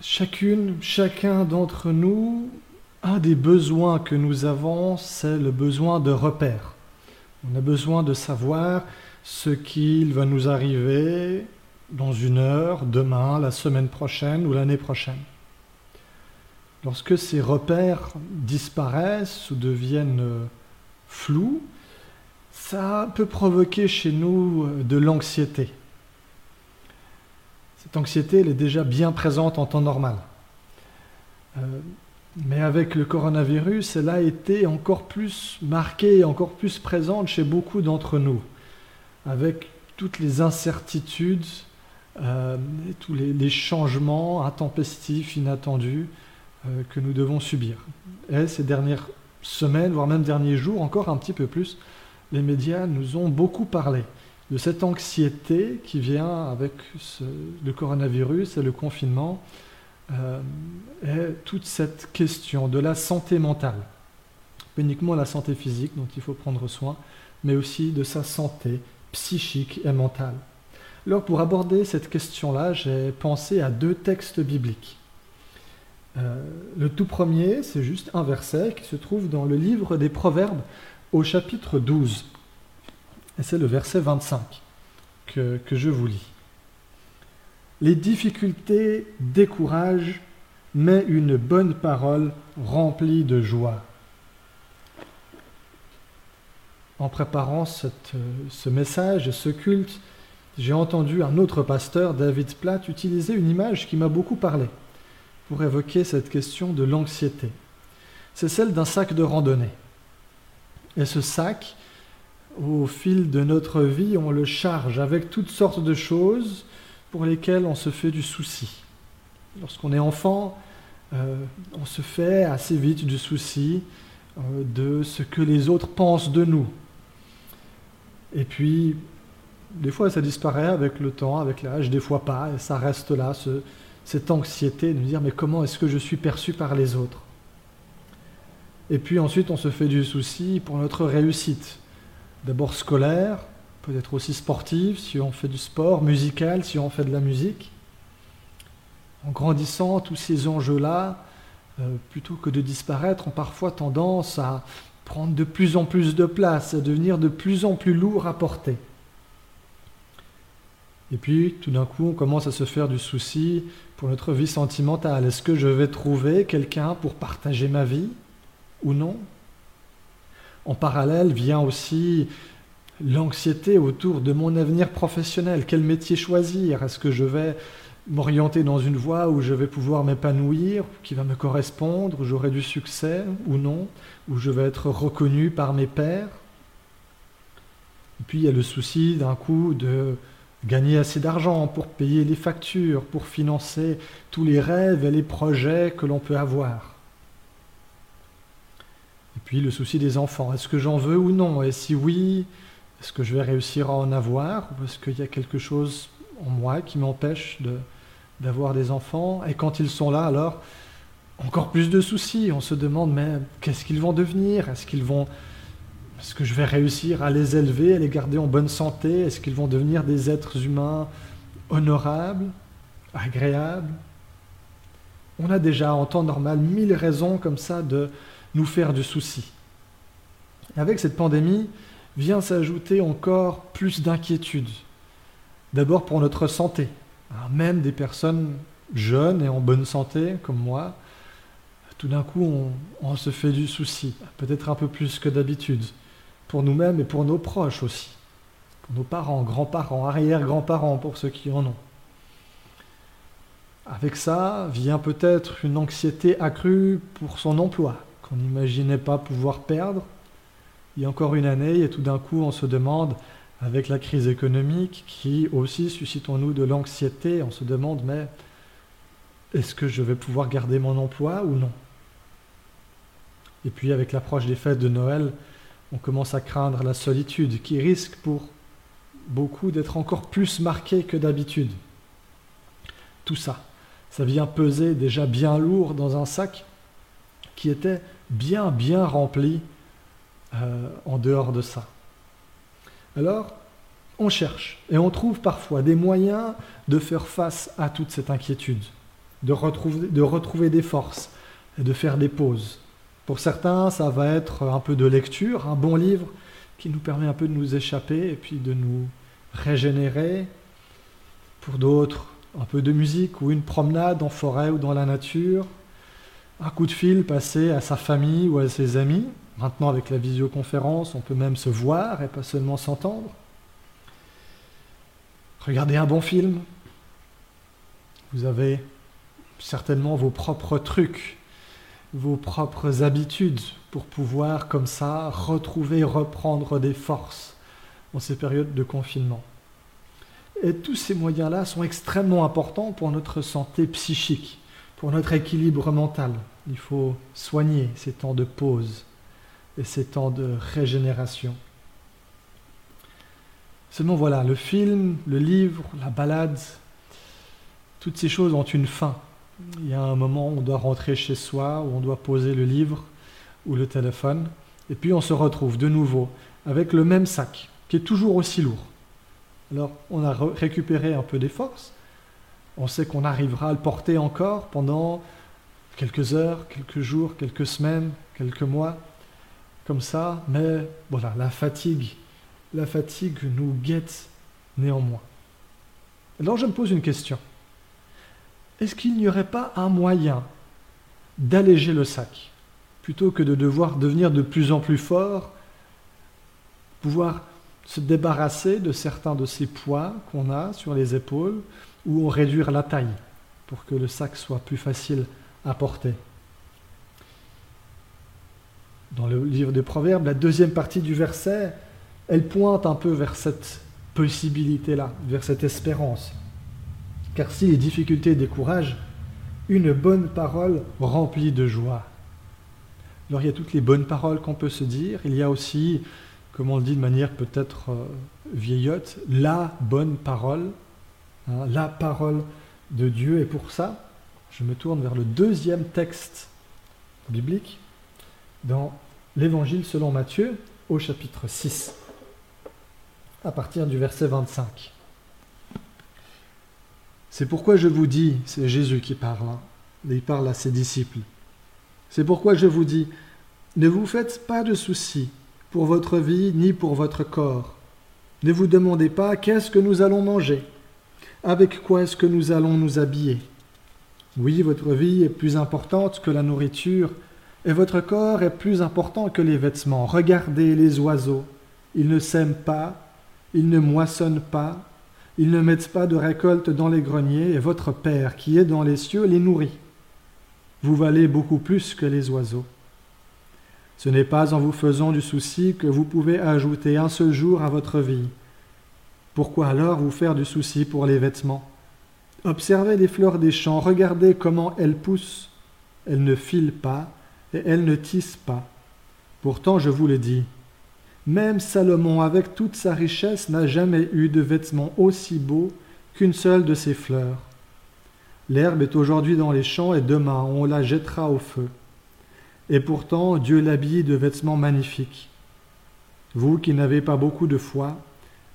chacune, chacun d'entre nous, un des besoins que nous avons, c'est le besoin de repères. On a besoin de savoir ce qu'il va nous arriver dans une heure, demain, la semaine prochaine ou l'année prochaine. Lorsque ces repères disparaissent ou deviennent flous, ça peut provoquer chez nous de l'anxiété. Cette anxiété, elle est déjà bien présente en temps normal. Euh, mais avec le coronavirus, elle a été encore plus marquée, encore plus présente chez beaucoup d'entre nous, avec toutes les incertitudes, euh, tous les, changements intempestifs, inattendus euh, que nous devons subir. Et ces dernières semaines, voire même derniers jours, encore un petit peu plus, les médias nous ont beaucoup parlé de cette anxiété qui vient avec le coronavirus et le confinement, euh, et toute cette question de la santé mentale. Pas uniquement la santé physique dont il faut prendre soin, mais aussi de sa santé psychique et mentale. Alors pour aborder cette question-là, j'ai pensé à deux textes bibliques. Euh, le tout premier, c'est juste un verset qui se trouve dans le livre des Proverbes au chapitre 12. Et c'est le verset 25 que, que je vous lis. Les difficultés découragent, mais une bonne parole remplie de joie. En préparant ce message et ce culte, j'ai entendu un autre pasteur, David Platt, utiliser une image qui m'a beaucoup parlé pour évoquer cette question de l'anxiété. C'est celle d'un sac de randonnée. Et ce sac, au fil de notre vie, on le charge avec toutes sortes de choses pour lesquelles on se fait du souci. Lorsqu'on est enfant, euh, on se fait assez vite du souci euh, de ce que les autres pensent de nous. Et puis, des fois, ça disparaît avec le temps, avec l'âge, des fois pas, et ça reste là, cette anxiété de nous dire mais comment est-ce que je suis perçu par les autres? Et puis ensuite, on se fait du souci pour notre réussite d'abord scolaire, peut-être aussi sportive, si on fait du sport, musical, si on fait de la musique. En grandissant, tous ces enjeux-là, euh, plutôt que de disparaître, ont parfois tendance à prendre de plus en plus de place, à devenir de plus en plus lourds à porter. Et puis, tout d'un coup, on commence à se faire du souci pour notre vie sentimentale. Est-ce que je vais trouver quelqu'un pour partager ma vie ou non? En parallèle vient aussi l'anxiété autour de mon avenir professionnel. Quel métier choisir? Est-ce que je vais m'orienter dans une voie où je vais pouvoir m'épanouir, qui va me correspondre, où j'aurai du succès ou non, où je vais être reconnu par mes pairs? Et puis il y a le souci d'un coup de gagner assez d'argent pour payer les factures, pour financer tous les rêves et les projets que l'on peut avoir. Puis le souci des enfants, est-ce que j'en veux ou non? Et si oui, est-ce que je vais réussir à en avoir? Ou est-ce qu'il y a quelque chose en moi qui m'empêche d'avoir des enfants? Et quand ils sont là, alors, encore plus de soucis. On se demande, mais qu'est-ce qu'ils vont devenir? Est-ce qu'ils vont... Est-ce que je vais réussir à les élever, à les garder en bonne santé? Est-ce qu'ils vont devenir des êtres humains honorables, agréables? On a déjà en temps normal mille raisons comme ça de, nous faire du souci. avec cette pandémie vient s'ajouter encore plus d'inquiétude. D'abord pour notre santé. même des personnes jeunes et en bonne santé, comme moi, tout d'un coup, on, on, se fait du souci, peut-être un peu plus que d'habitude, pour nous-mêmes et pour nos proches aussi, pour nos parents, grands-parents, arrière-grands-parents, pour ceux qui en ont. Avec ça vient peut-être une anxiété accrue pour son emploi, qu'on n'imaginait pas pouvoir perdre il y a encore une année, et tout d'un coup on se demande, avec la crise économique qui aussi suscite en nous de l'anxiété, on se demande, mais est-ce que je vais pouvoir garder mon emploi ou non? Et puis avec l'approche des fêtes de Noël, on commence à craindre la solitude qui risque pour beaucoup d'être encore plus marquée que d'habitude. Tout ça, ça vient peser déjà bien lourd dans un sac qui était bien, bien rempli euh, en dehors de ça. Alors, on cherche et on trouve parfois des moyens de faire face à toute cette inquiétude. de retrouver, de retrouver des forces et de faire des pauses. Pour certains, ça va être un peu de lecture, un bon livre qui nous permet un peu de nous échapper et puis de nous régénérer. Pour d'autres, un peu de musique ou une promenade en forêt ou dans la nature. Un coup de fil passé à sa famille ou à ses amis. Maintenant, avec la visioconférence, on peut même se voir et pas seulement s'entendre. Regardez un bon film. Vous avez certainement vos propres trucs, vos propres habitudes pour pouvoir comme ça retrouver, reprendre des forces en ces périodes de confinement. Et tous ces moyens-là sont extrêmement importants pour notre santé psychique, pour notre équilibre mental. Il faut soigner ces temps de pause et ces temps de régénération. Seulement voilà, le film, le livre, la balade, toutes ces choses ont une fin. Il y a un moment où on doit rentrer chez soi, où on doit poser le livre ou le téléphone, et puis on se retrouve de nouveau avec le même sac, qui est toujours aussi lourd. Alors on a récupéré un peu des forces, on sait qu'on arrivera à le porter encore pendant quelques heures, quelques jours, quelques semaines, quelques mois, comme ça, mais voilà, la fatigue, la fatigue nous guette néanmoins. Alors je me pose une question. Est-ce qu'il n'y aurait pas un moyen d'alléger le sac, plutôt que de devoir devenir de plus en plus fort, pouvoir se débarrasser de certains de ces poids qu'on a sur les épaules, ou réduire la taille pour que le sac soit plus facile à porter. Dans le livre des Proverbes, la deuxième partie du verset, elle pointe un peu vers cette possibilité-là, vers cette espérance. Car si les difficultés découragent, une bonne parole remplie de joie. Alors il y a toutes les bonnes paroles qu'on peut se dire, il y a aussi, comme on le dit de manière peut-être euh, vieillotte, la bonne parole, hein, la parole de Dieu. Et pour ça, je me tourne vers le deuxième texte biblique dans l'Évangile selon Matthieu au chapitre 6, à partir du verset 25. C'est pourquoi je vous dis, c'est Jésus qui parle, hein, il parle à ses disciples. C'est pourquoi je vous dis, ne vous faites pas de soucis pour votre vie ni pour votre corps. Ne vous demandez pas qu'est-ce que nous allons manger, avec quoi est-ce que nous allons nous habiller. Oui, votre vie est plus importante que la nourriture, et votre corps est plus important que les vêtements. Regardez les oiseaux, ils ne sèment pas, ils ne moissonnent pas, ils ne mettent pas de récolte dans les greniers, et votre Père qui est dans les cieux les nourrit. Vous valez beaucoup plus que les oiseaux. Ce n'est pas en vous faisant du souci que vous pouvez ajouter un seul jour à votre vie. Pourquoi alors vous faire du souci pour les vêtements? Observez les fleurs des champs, regardez comment elles poussent. Elles ne filent pas et elles ne tissent pas. Pourtant, je vous le dis, même Salomon, avec toute sa richesse, n'a jamais eu de vêtements aussi beaux qu'une seule de ses fleurs. L'herbe est aujourd'hui dans les champs et demain on la jettera au feu. Et pourtant Dieu l'habille de vêtements magnifiques. Vous qui n'avez pas beaucoup de foi,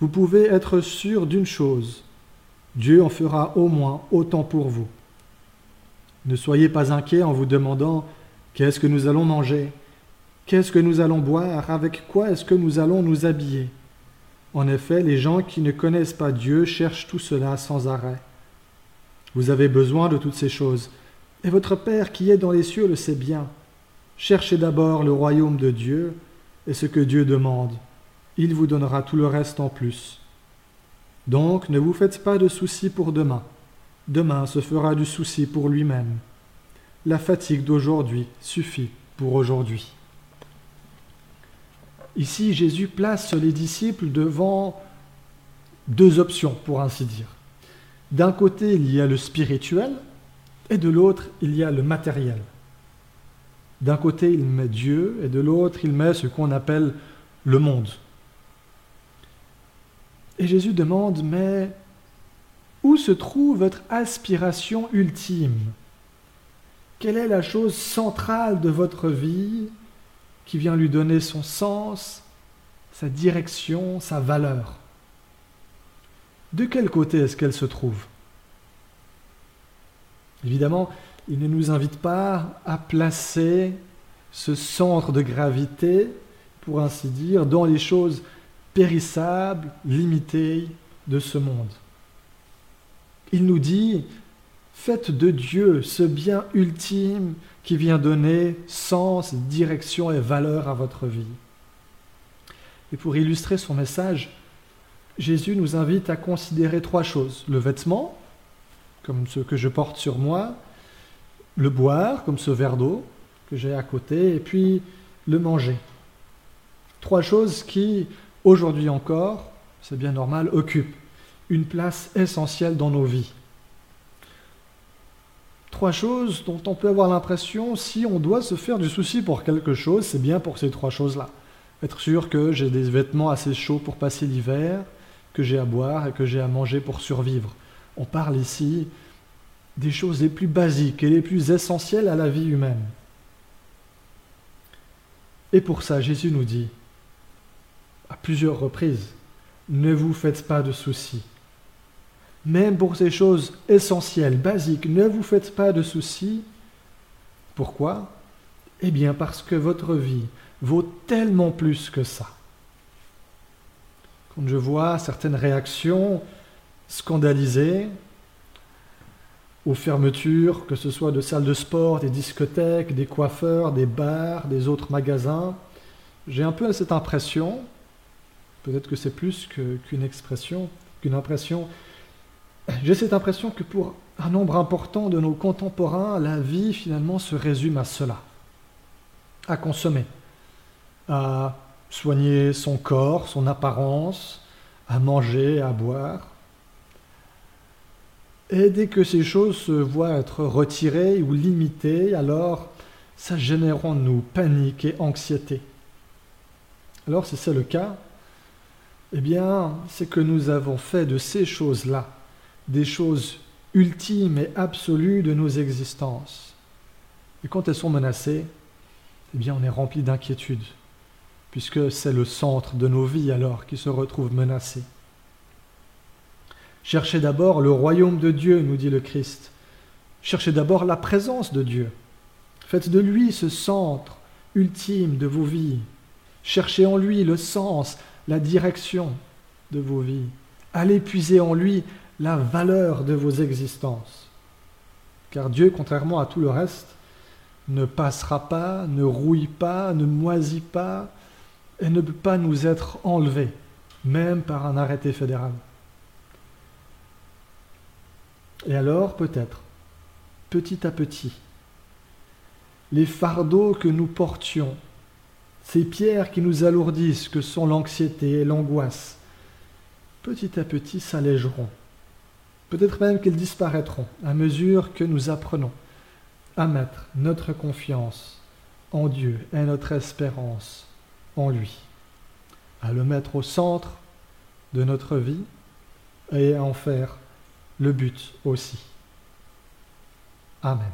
vous pouvez être sûr d'une chose, Dieu en fera au moins autant pour vous. Ne soyez pas inquiets en vous demandant qu'est-ce que nous allons manger, qu'est-ce que nous allons boire, avec quoi est-ce que nous allons nous habiller? En effet, les gens qui ne connaissent pas Dieu cherchent tout cela sans arrêt. Vous avez besoin de toutes ces choses, et votre Père qui est dans les cieux le sait bien. Cherchez d'abord le royaume de Dieu et ce que Dieu demande. Il vous donnera tout le reste en plus. Donc ne vous faites pas de soucis pour demain. Demain se fera du souci pour lui-même. La fatigue d'aujourd'hui suffit pour aujourd'hui. Ici, Jésus place les disciples devant deux options, pour ainsi dire. D'un côté, il y a le spirituel, et de l'autre, il y a le matériel. D'un côté, il met Dieu, et de l'autre, il met ce qu'on appelle le monde. Et Jésus demande, mais où se trouve votre aspiration ultime? Quelle est la chose centrale de votre vie qui vient lui donner son sens, sa direction, sa valeur? De quel côté est-ce qu'elle se trouve? Évidemment, il ne nous invite pas à placer ce centre de gravité, pour ainsi dire, dans les choses périssables, limitées de ce monde. Il nous dit, faites de Dieu ce bien ultime qui vient donner sens, direction et valeur à votre vie. Et pour illustrer son message, Jésus nous invite à considérer trois choses. Le vêtement, comme ce que je porte sur moi, le boire, comme ce verre d'eau que j'ai à côté, et puis le manger. Trois choses qui, aujourd'hui encore, c'est bien normal, occupent une place essentielle dans nos vies. Trois choses dont on peut avoir l'impression, si on doit se faire du souci pour quelque chose, c'est bien pour ces trois choses-là. Être sûr que j'ai des vêtements assez chauds pour passer l'hiver, que j'ai à boire et que j'ai à manger pour survivre. On parle ici des choses les plus basiques et les plus essentielles à la vie humaine. Et pour ça, Jésus nous dit, à plusieurs reprises, ne vous faites pas de soucis. Même pour ces choses essentielles, basiques, ne vous faites pas de soucis. Pourquoi? Eh bien parce que votre vie vaut tellement plus que ça. Quand je vois certaines réactions scandalisées aux fermetures, que ce soit de salles de sport, des discothèques, des coiffeurs, des bars, des autres magasins, j'ai un peu cette impression, peut-être que c'est plus qu'une expression, qu'une impression, j'ai cette impression que pour un nombre important de nos contemporains, la vie finalement se résume à cela, à consommer, à soigner son corps, son apparence, à manger, à boire. Et dès que ces choses se voient être retirées ou limitées, alors ça génère en nous panique et anxiété. Alors si c'est le cas, eh bien, c'est que nous avons fait de ces choses-là des choses ultimes et absolues de nos existences. Et quand elles sont menacées, eh bien on est rempli d'inquiétude, puisque c'est le centre de nos vies alors qui se retrouve menacé. Cherchez d'abord le royaume de Dieu, nous dit le Christ. Cherchez d'abord la présence de Dieu. Faites de lui ce centre ultime de vos vies. Cherchez en lui le sens, la direction de vos vies. Allez puiser en lui la valeur de vos existences. Car Dieu, contrairement à tout le reste, ne passera pas, ne rouille pas, ne moisit pas, et ne peut pas nous être enlevé, même par un arrêté fédéral. Et alors, peut-être, petit à petit, les fardeaux que nous portions, ces pierres qui nous alourdissent, que sont l'anxiété et l'angoisse, petit à petit s'allégeront Peut-être même qu'elles disparaîtront à mesure que nous apprenons à mettre notre confiance en Dieu et notre espérance en lui, à le mettre au centre de notre vie et à en faire le but aussi. Amen.